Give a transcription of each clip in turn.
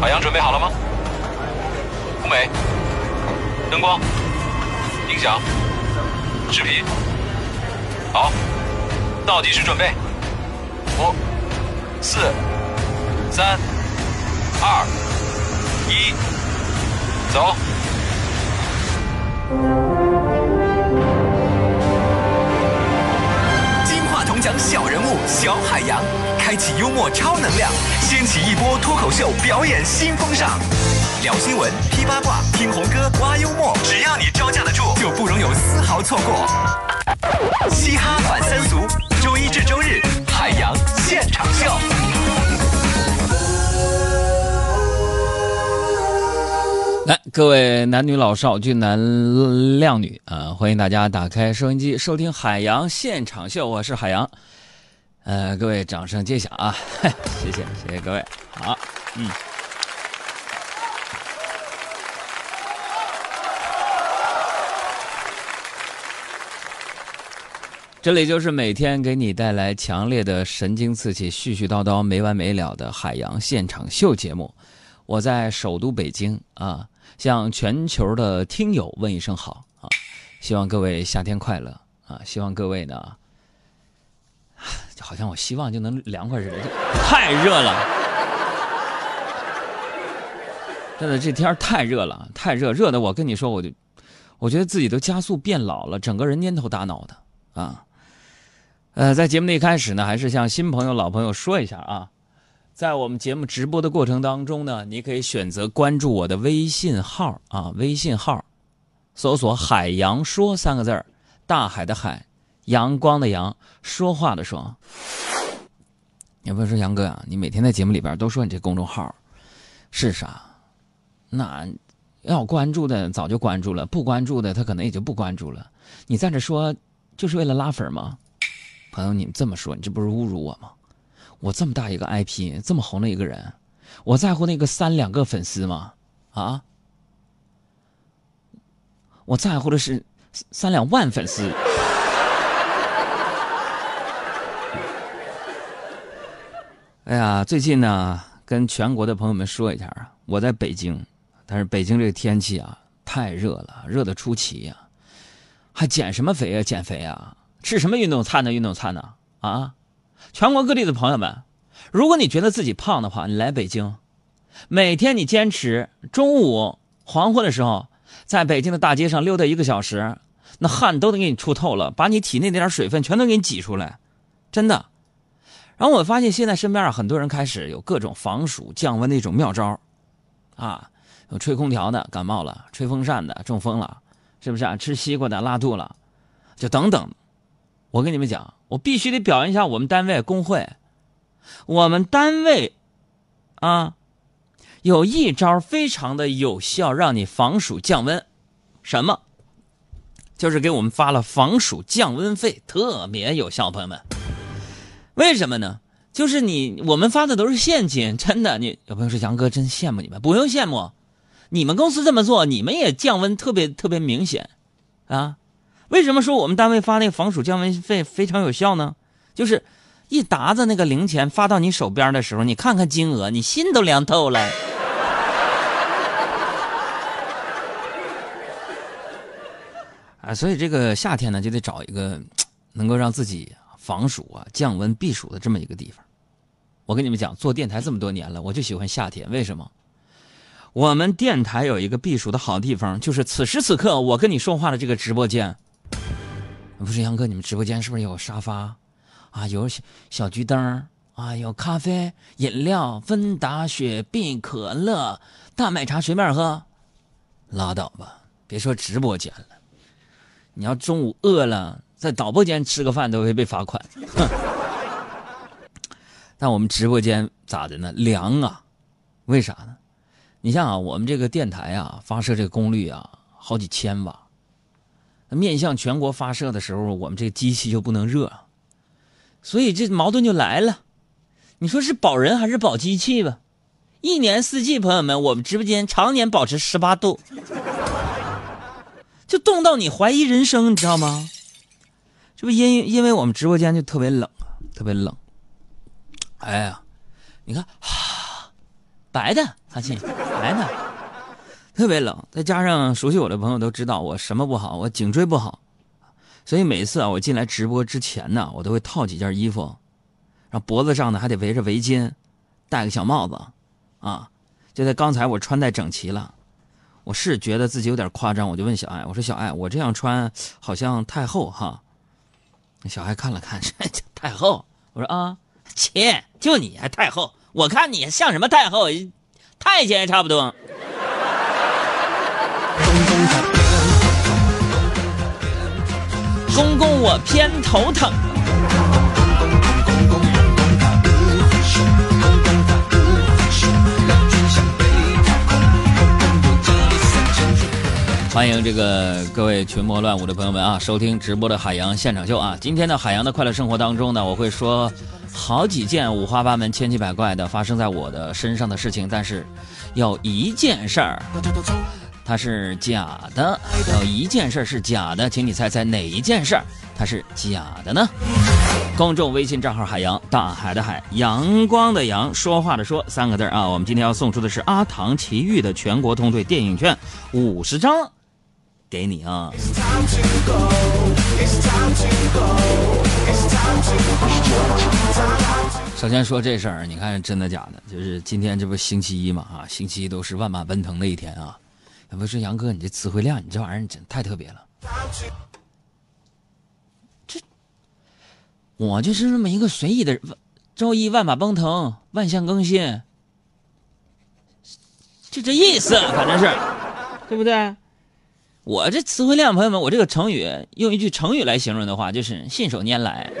海洋准备好了吗？舞美、灯光、音响、视频，好，倒计时准备，五、四、三、二、一，走。小人物小海洋，开启幽默超能量，掀起一波脱口秀表演新风尚。聊新闻、批八卦、听红歌、挖幽默，只要你招架得住，就不容有丝毫错过。嘻哈反三俗，周一至周日，海洋现场秀。来，各位男女老少、俊男靓女啊、欢迎大家打开收音机收听海洋现场秀，我是海洋。呃，各位掌声揭晓啊！谢谢，谢谢各位。好，嗯。这里就是每天给你带来强烈的神经刺激、絮絮叨叨没完没了的海洋现场秀节目。我在首都北京啊，向全球的听友问一声好啊！希望各位夏天快乐啊！希望各位呢，就好像我希望就能凉快似的，太热了，真的这天太热了，太热，热的我跟你说，我就我觉得自己都加速变老了，整个人蔫头耷脑的啊。呃，在节目的一开始呢，还是向新朋友、老朋友说一下啊。在我们节目直播的过程当中呢，你可以选择关注我的微信号啊，微信号搜索“海洋说”三个字儿，大海的海，阳光的阳，说话的说。有朋友说杨哥啊，你每天在节目里边都说你这公众号是啥？那要关注的早就关注了，不关注的他可能也就不关注了。你在这说就是为了拉粉吗？朋友，你这么说，你这不是侮辱我吗？我这么大一个 IP，这么红的一个人，我在乎那个三两个粉丝吗？啊？我在乎的是三两万粉丝。哎呀，最近呢，跟全国的朋友们说一下啊，我在北京，但是北京这个天气啊，太热了，热得出奇呀、还减什么肥啊？减肥啊？吃什么运动餐呢？运动餐呢？啊？全国各地的朋友们，如果你觉得自己胖的话，你来北京，每天你坚持中午黄昏的时候，在北京的大街上溜达一个小时，那汗都得给你出透了，把你体内那点水分全都给你挤出来，真的。然后我发现现在身边啊，很多人开始有各种防暑降温的一种妙招，啊，有吹空调的感冒了，吹风扇的中风了，是不是啊？吃西瓜的拉肚了，就等等。我跟你们讲，我必须得表扬一下我们单位工会。我们单位啊，有一招非常的有效，让你防暑降温。什么？就是给我们发了防暑降温费，特别有效，朋友们。为什么呢？就是你我们发的都是现金，真的。你有朋友说杨哥真羡慕你们，不用羡慕，你们公司这么做，你们也降温特别特别明显，啊。为什么说我们单位发那个防暑降温费非常有效呢？就是一沓子那个零钱发到你手边的时候，你看看金额，你心都凉透了。啊，所以这个夏天呢，就得找一个能够让自己防暑啊、降温避暑的这么一个地方。我跟你们讲，做电台这么多年了，我就喜欢夏天。为什么？我们电台有一个避暑的好地方，就是此时此刻我跟你说话的这个直播间。不是杨哥，你们直播间是不是有沙发啊？有小小桔灯啊？有咖啡、饮料、芬达、雪碧、可乐、大麦茶，随便喝。拉倒吧，别说直播间了，你要中午饿了，在导播间吃个饭都会被罚款。但我们直播间咋的呢？凉啊！为啥呢？你像啊，我们这个电台啊，发射这个功率啊，好几千瓦。面向全国发射的时候，我们这个机器就不能热，所以这矛盾就来了。你说是保人还是保机器吧？一年四季，朋友们，我们直播间常年保持十八度，就冻到你怀疑人生，你知道吗？这不因因为我们直播间就特别冷啊，特别冷。哎呀，你看，哈，白的，阿信，白的，特别冷。再加上熟悉我的朋友都知道我什么不好，我颈椎不好，所以每次啊，我进来直播之前呢，我都会套几件衣服，然后脖子上呢还得围着围巾，戴个小帽子，啊，就在刚才我穿戴整齐了。我是觉得自己有点夸张，我就问小爱：“我说小爱，我这样穿好像太后哈？”小爱看了看，太后。我说啊，切，就你还太后？我看你像什么太后？太监差不多。公公，我偏头疼。欢迎这个各位群魔乱舞的朋友们啊，收听直播的海洋现场秀啊！今天的海洋的快乐生活当中呢，我会说好几件五花八门、千奇百怪的发生在我的身上的事情，但是有一件事儿它是假的，有一件事是假的，请你猜猜哪一件事它是假的呢？公众微信账号海洋大海的海阳光的阳说话的说三个字啊！我们今天要送出的是阿唐奇遇的全国通兑电影券五十张。给你啊！首先说这事儿，你看真的假的？就是今天这不星期一嘛啊，星期一都是万马奔腾的一天啊。要不是杨哥，你这词汇量，你这玩意儿真太特别了。这我就是那么一个随意的人，周一万马奔腾，万象更新，就这意思，反正是，对不对？我这词汇量，朋友们，我这个成语用一句成语来形容的话，就是信手拈来。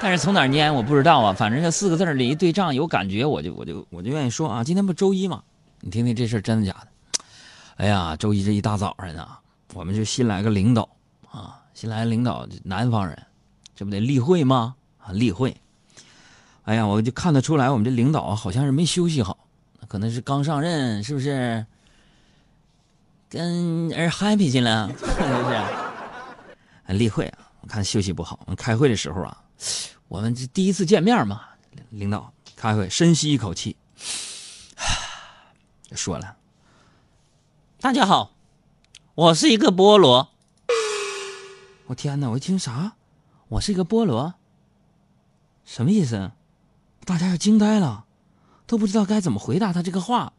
但是从哪拈我不知道啊，反正这四个字里一对仗有感觉，我就我就我就愿意说啊。今天不周一吗？你听听这事真的假的？哎呀，周一这一大早上啊，我们就新来个领导啊，新来领导南方人，这不得例会吗？啊，例会。哎呀，我就看得出来，我们这领导好像是没休息好，可能是刚上任，是不是？跟人 happy 去了，是不是？例会啊，我看休息不好。开会的时候啊，我们这第一次见面嘛，领导开会，深吸一口气，说了：“大家好，我是一个菠萝。”我天哪！我一听啥？我是一个菠萝，什么意思？大家要惊呆了，都不知道该怎么回答他这个话。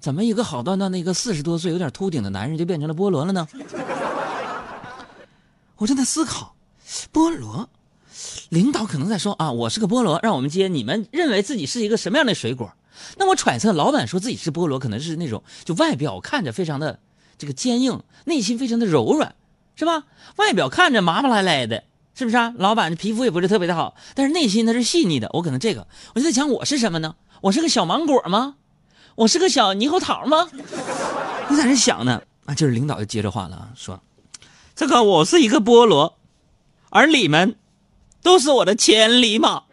怎么一个好端端的一个四十多岁有点秃顶的男人就变成了菠萝了呢？我正在思考，菠萝，领导可能在说啊，我是个菠萝，让我们接。你们认为自己是一个什么样的水果？那我揣测，老板说自己是菠萝，可能是那种就外表看着非常的这个坚硬，内心非常的柔软，是吧？外表看着麻麻赖赖的，是不是啊？老板皮肤也不是特别的好，但是内心他是细腻的。我可能这个，我就在想，我是什么呢？我是个小芒果吗？我是个小猕猴桃吗？你在这想呢？啊，就是领导就接着话了，说：“这个我是一个菠萝，而你们都是我的千里马。”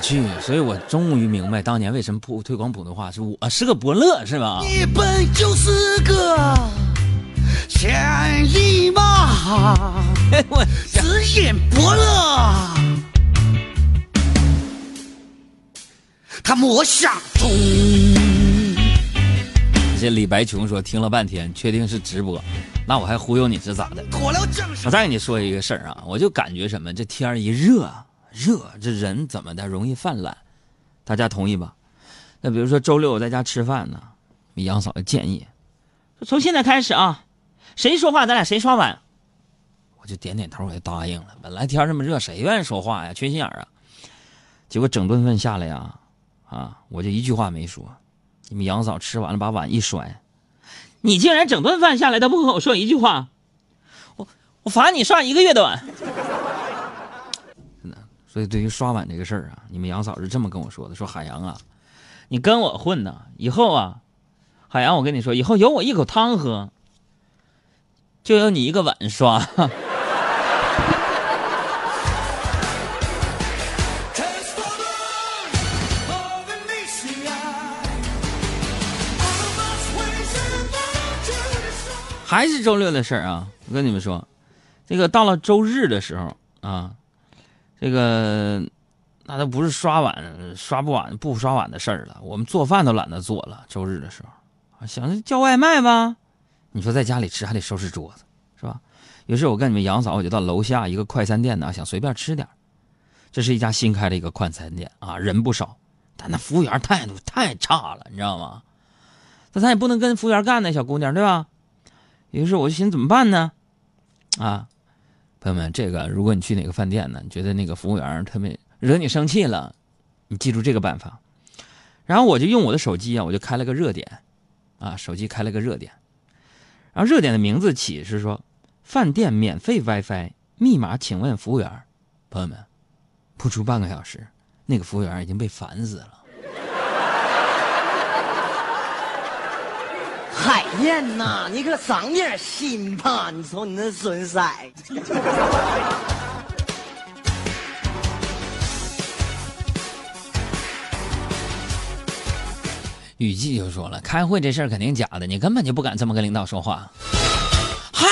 去，所以我终于明白当年为什么不推广普通话是我是个伯乐，是吧？你本就是个千里马，我只眼伯乐。他莫想中。这李白琼说听了半天，确定是直播，那我还忽悠你是咋的？我再跟你说一个事儿啊，我就感觉什么，这天儿一热，热这人怎么的容易犯懒，大家同意吧？那比如说周六我在家吃饭呢，杨嫂的建议，从现在开始啊，谁说话咱俩谁刷碗，我就点点头，我就答应了。本来天这么热，谁愿意说话呀？缺心眼啊！结果整顿饭下来呀。啊！我就一句话没说，你们杨嫂吃完了把碗一摔，你竟然整顿饭下来都不跟我说一句话，我我罚你刷一个月的碗。所以对于刷碗这个事儿啊，你们杨嫂是这么跟我说的：说海洋啊，你跟我混呐，以后啊，海洋我跟你说，以后有我一口汤喝，就有你一个碗刷。还是周六的事儿啊！我跟你们说，这个到了周日的时候啊，这个那都不是刷碗刷不碗不刷碗的事儿了，我们做饭都懒得做了。周日的时候，想着叫外卖吧，你说在家里吃还得收拾桌子，是吧？于是我跟你们杨嫂，我就到楼下一个快餐店呢，想随便吃点这是一家新开的一个快餐店啊，人不少，但那服务员态度太差了，你知道吗？那咱也不能跟服务员干呢，小姑娘，对吧？于是我就寻思怎么办呢？啊，朋友们，这个如果你去哪个饭店呢，你觉得那个服务员特别惹你生气了，你记住这个办法。然后我就用我的手机啊，我就开了个热点，啊，手机开了个热点，然后热点的名字起是说。饭店免费 WiFi 密码，请问服务员，朋友们，不出半个小时，那个服务员已经被烦死了。海燕呐，你可长点心吧！你瞅你那损色。雨季就说了，开会这事儿肯定假的，你根本就不敢这么跟领导说话。嗨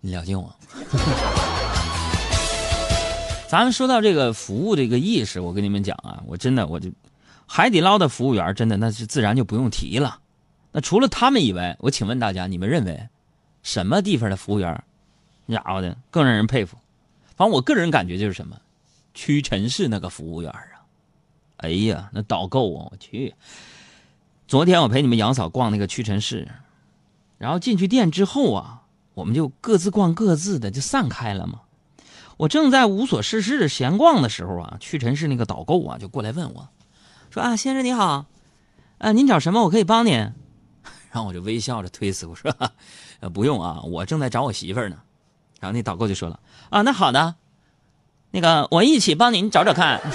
你了解我。咱们说到这个服务这个意识，我跟你们讲啊，我真的我就海底捞的服务员真的那是自然就不用提了。那除了他们以外，我请问大家，你们认为什么地方的服务员，家伙的更让人佩服？反正我个人感觉就是什么，屈臣氏那个服务员啊，哎呀，那导购啊，我去！昨天我陪你们杨嫂逛那个屈臣氏，然后进去店之后啊。我们就各自逛各自的，就散开了嘛。我正在无所事事的闲逛的时候啊，屈臣氏那个导购啊就过来问我，说啊，先生你好，啊，您找什么？我可以帮您。然后我就微笑着推辞，我说，呃，不用啊，我正在找我媳妇儿呢。然后那导购就说了，啊，那好的，那个我一起帮您找找看。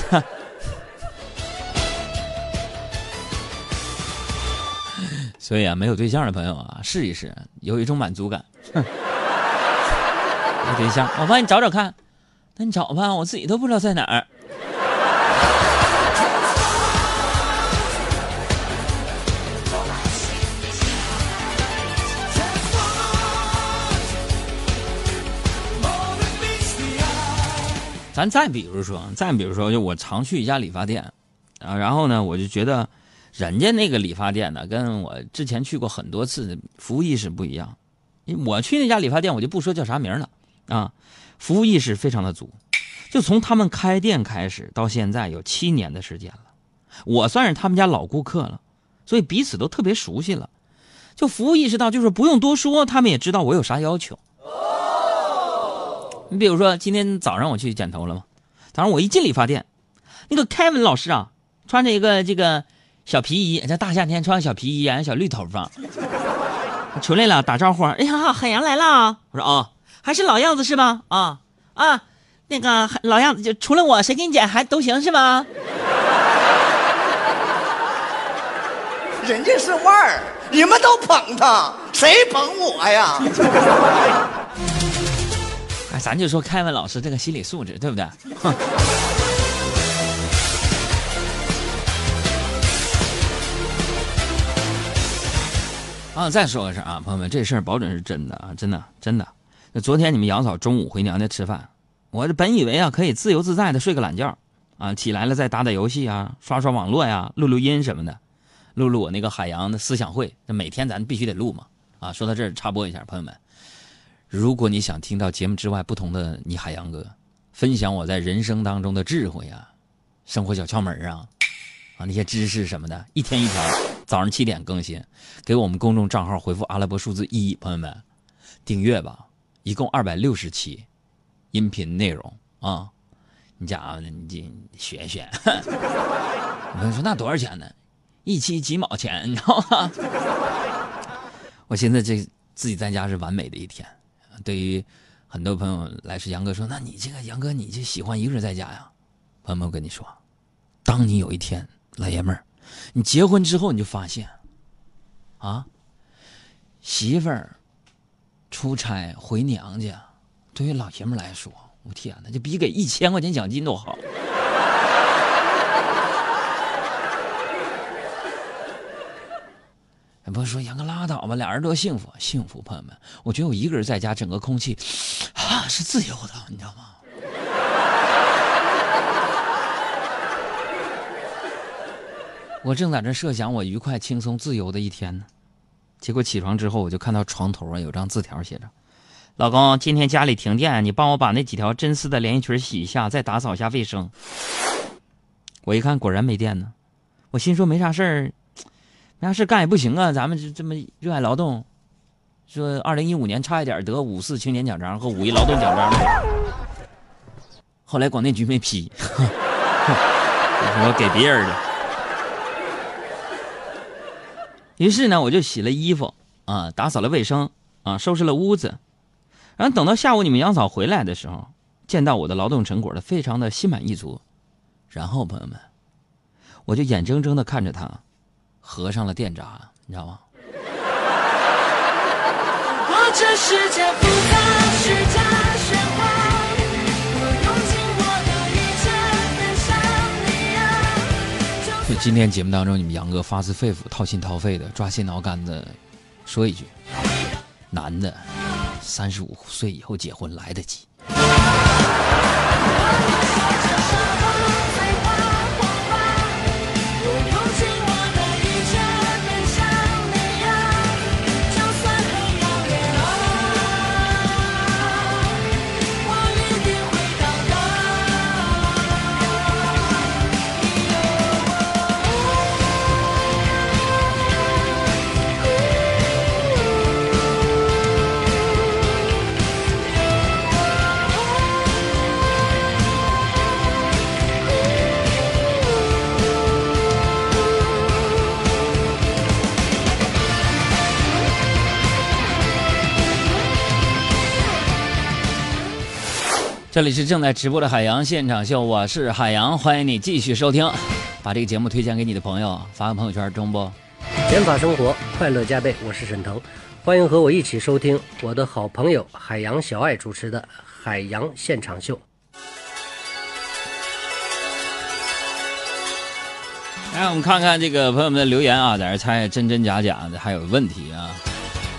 所以啊，没有对象的朋友啊，试一试，有一种满足感。没对象，我帮你找找看。那你找吧，我自己都不知道在哪儿。咱再比如说，再比如说，就我常去一家理发店，啊，然后呢，我就觉得。人家那个理发店呢，跟我之前去过很多次的服务意识不一样。我去那家理发店，我就不说叫啥名了啊，服务意识非常的足。就从他们开店开始到现在有七年的时间了，我算是他们家老顾客了，所以彼此都特别熟悉了。就服务意识到，就是不用多说，他们也知道我有啥要求。你比如说，今天早上我去剪头了嘛，早上我一进理发店，那个凯文老师啊，穿着一个这个。小皮衣，这大夏天穿个小皮衣，小绿头发，出来了，打招呼。哎呀，海洋来了！我说啊，还是老样子是吧？啊啊，那个老样子，就除了我，谁给你剪还都行是吧？人家是腕儿，你们都捧他，谁捧我呀？哎，咱就说凯文老师这个心理素质，对不对？啊，再说个事儿啊，朋友们，这事儿保准是真的啊，真的真的。那昨天你们杨嫂中午回娘家吃饭，我这本以为啊可以自由自在的睡个懒觉，啊起来了再打打游戏啊，刷刷网络呀，录录音什么的，录录我那个海洋的思想会，这每天咱必须得录嘛。啊，说到这儿插播一下，朋友们，如果你想听到节目之外不同的你海洋哥分享我在人生当中的智慧啊，生活小窍门啊。啊，那些知识什么的，一天一条，早上七点更新，给我们公众账号回复阿拉伯数字一，朋友们，订阅吧，一共二百六十期音频内容啊，你家伙你学学。我跟你说那多少钱呢？一期几毛钱，你知道吗？我现在这自己在家是完美的一天。对于很多朋友来说，杨哥说，那你这个杨哥，你就喜欢一个人在家呀？朋友们，我跟你说，当你有一天。老爷们儿，你结婚之后你就发现，啊，媳妇儿出差回娘家，对于老爷们来说，我天哪，就比给一千块钱奖金都好。不是说杨哥拉倒吧，俩人多幸福，幸福朋友们，我觉得我一个人在家，整个空气 啊是自由的，你知道吗？我正在这设想我愉快、轻松、自由的一天呢，结果起床之后，我就看到床头啊有张字条写着：“老公，今天家里停电，你帮我把那几条真丝的连衣裙洗一下，再打扫一下卫生。”我一看，果然没电呢。我心说没啥事儿，没啥事干也不行啊，咱们这这么热爱劳动。说二零一五年差一点得五四青年奖章和五一劳动奖章后来广电局没批，我给别人的。于是呢，我就洗了衣服啊，打扫了卫生啊，收拾了屋子。然后等到下午你们杨嫂回来的时候，见到我的劳动成果了，非常的心满意足。然后朋友们，我就眼睁睁的看着他合上了电闸，你知道吗？这世界复杂，虚假喧哗。我用尽我的一切分享你啊。就今天节目当中，你们杨哥发自肺腑、掏心掏肺的、抓心挠肝的说一句：男的三十五岁以后结婚来得及。这里是正在直播的海洋现场秀，我是海洋，欢迎你继续收听，把这个节目推荐给你的朋友，发个朋友圈中不？减法生活，快乐加倍。我是沈腾，欢迎和我一起收听我的好朋友海洋小爱主持的海洋现场秀。来，我们看看这个朋友们的留言啊，在这猜真真假假的，还有问题啊。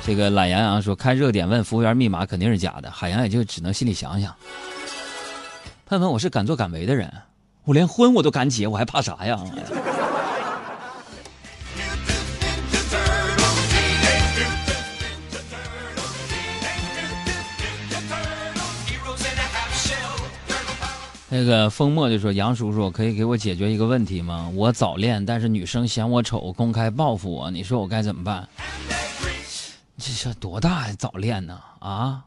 这个懒洋洋说开热点问服务员密码肯定是假的，海洋也就只能心里想想。盼盼，我是敢作敢为的人，我连婚我都敢结，我还怕啥呀？那个风墨就说：“杨叔叔，可以给我解决一个问题吗？我早恋，但是女生嫌我丑，公开报复我，你说我该怎么办？”这是多大早恋呢？啊，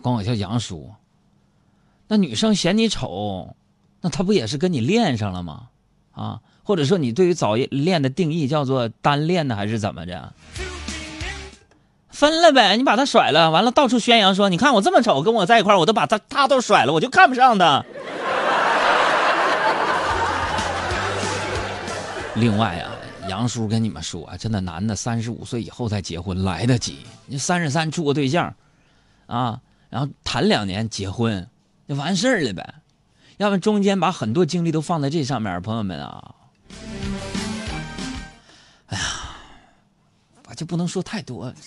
管我叫杨叔。那女生嫌你丑，那她不也是跟你恋上了吗？啊，或者说你对于早恋的定义叫做单恋呢，还是怎么着？分了呗，你把他甩了，完了到处宣扬说，你看我这么丑，跟我在一块我都把他他都甩了，我就看不上他。另外啊，杨叔跟你们说，真的，男的三十五岁以后再结婚来得及，你三十三处个对象，啊，然后谈两年结婚。就完事儿了呗，要不然中间把很多精力都放在这上面，朋友们啊，哎呀，我就不能说太多。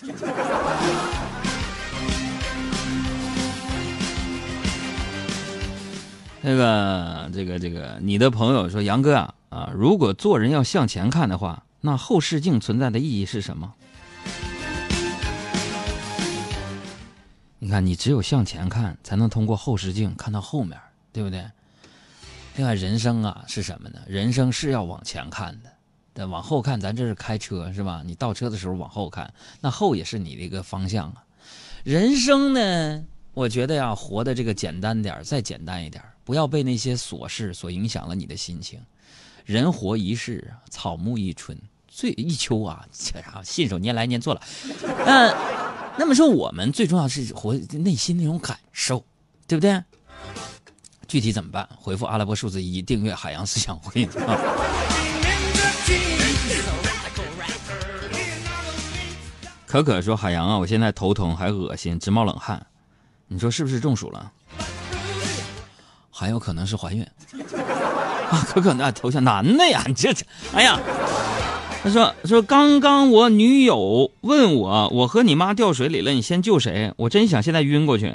那个，这个，这个，你的朋友说，杨哥啊，啊，如果做人要向前看的话，那后视镜存在的意义是什么？你看，你只有向前看，才能通过后视镜看到后面，对不对？另外，人生啊是什么呢？人生是要往前看的，但往后看，咱这是开车是吧？你倒车的时候往后看，那后也是你的一个方向啊。人生呢，我觉得呀，活的这个简单点再简单一点不要被那些琐事所影响了你的心情。人活一世，草木一春，最一秋啊，这啥信手拈来拈错了，嗯。那么说，我们最重要是活内心那种感受，对不对？具体怎么办？回复阿拉伯数字一，订阅海洋思想会。可可说：“海洋啊，我现在头疼还恶心，直冒冷汗，你说是不是中暑了？还有可能是怀孕 啊！可可那头像男的呀，你这，哎呀。”他说：“说刚刚我女友问我，我和你妈掉水里了，你先救谁？我真想现在晕过去，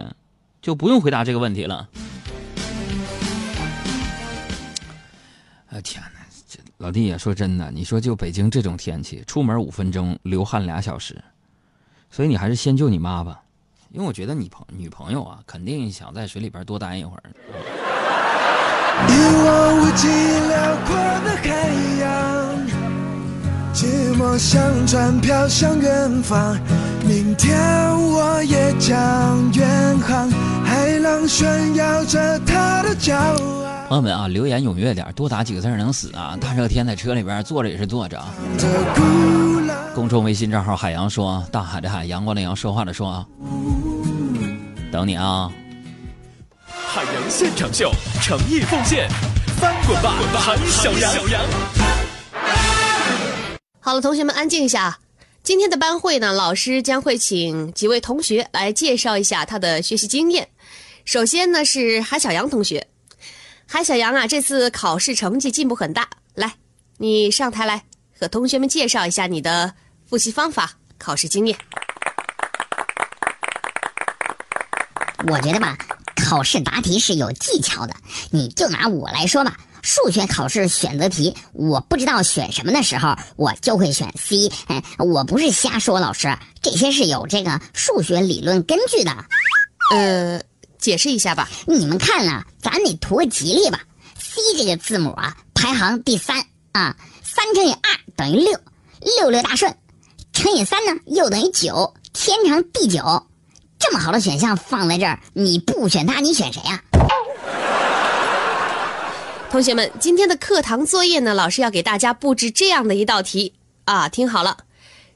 就不用回答这个问题了。”哎天哪，这老弟呀，说真的，你说就北京这种天气，出门五分钟，流汗俩小时，所以你还是先救你妈吧，因为我觉得你朋女朋友啊，肯定想在水里边多待一会儿。一望无际辽阔的海洋，寂寞像船飘向远方。明天我也将远航，海浪炫耀着他的骄傲。朋友们啊，留言踊跃点，多打几个字能死啊！大热天在车里边坐着也是坐着啊。公众微信账号海洋说，大海的海，阳光的阳，说话的说啊。等你啊。海洋现场秀，诚意奉献，翻滚吧，韩小阳！好了，同学们安静一下。今天的班会呢，老师将会请几位同学来介绍一下他的学习经验。首先呢是韩小阳同学，韩小阳啊，这次考试成绩进步很大。来，你上台来和同学们介绍一下你的复习方法、考试经验。我觉得吧，考试答题是有技巧的。你就拿我来说吧，数学考试选择题，我不知道选什么的时候，我就会选 C。哎，我不是瞎说，老师，这些是有这个数学理论根据的。呃，解释一下吧。你们看了，咱得图个吉利吧。C 这个字母啊，排行第三啊，三乘以二等于六，六六大顺，乘以三呢又等于九，天长地久。这么好的选项放在这儿，你不选它，你选谁呀、同学们，今天的课堂作业呢，老师要给大家布置这样的一道题啊，听好了，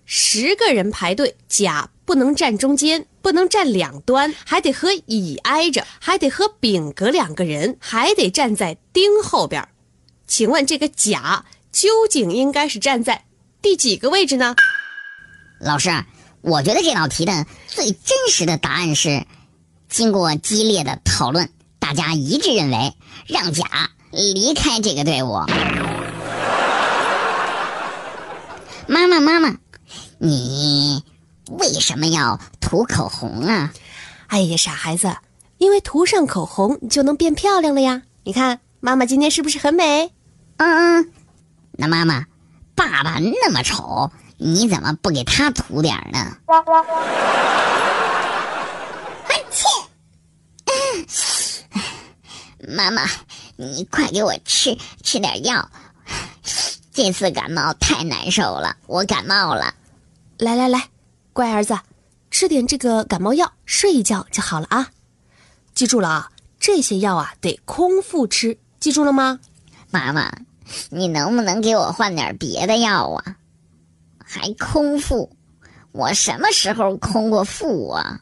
十个人排队，甲不能站中间，不能站两端，还得和乙挨着，还得和丙隔两个人，还得站在丁后边儿。请问这个甲究竟应该是站在第几个位置呢？老师，我觉得这道题的最真实的答案是，经过激烈的讨论，大家一致认为让甲离开这个队伍。妈妈，妈妈，你为什么要涂口红啊？哎呀，傻孩子，因为涂上口红你就能变漂亮了呀！你看妈妈今天是不是很美？嗯嗯，那妈妈，爸爸那么丑，你怎么不给他涂点儿呢？哎切！妈妈，你快给我吃吃点药，这次感冒太难受了，我感冒了。来来来，乖儿子，吃点这个感冒药，睡一觉就好了啊！记住了啊，这些药啊得空腹吃，记住了吗？妈妈，你能不能给我换点别的药啊？还空腹？我什么时候空过腹啊？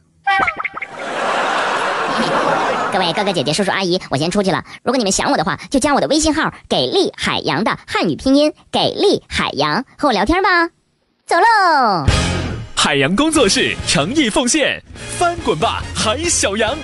各位哥哥姐姐、叔叔阿姨，我先出去了。如果你们想我的话，就加我的微信号“给力海洋”的汉语拼音“给力海洋”，和我聊天吧。走喽！海洋工作室诚意奉献，翻滚吧，海小羊！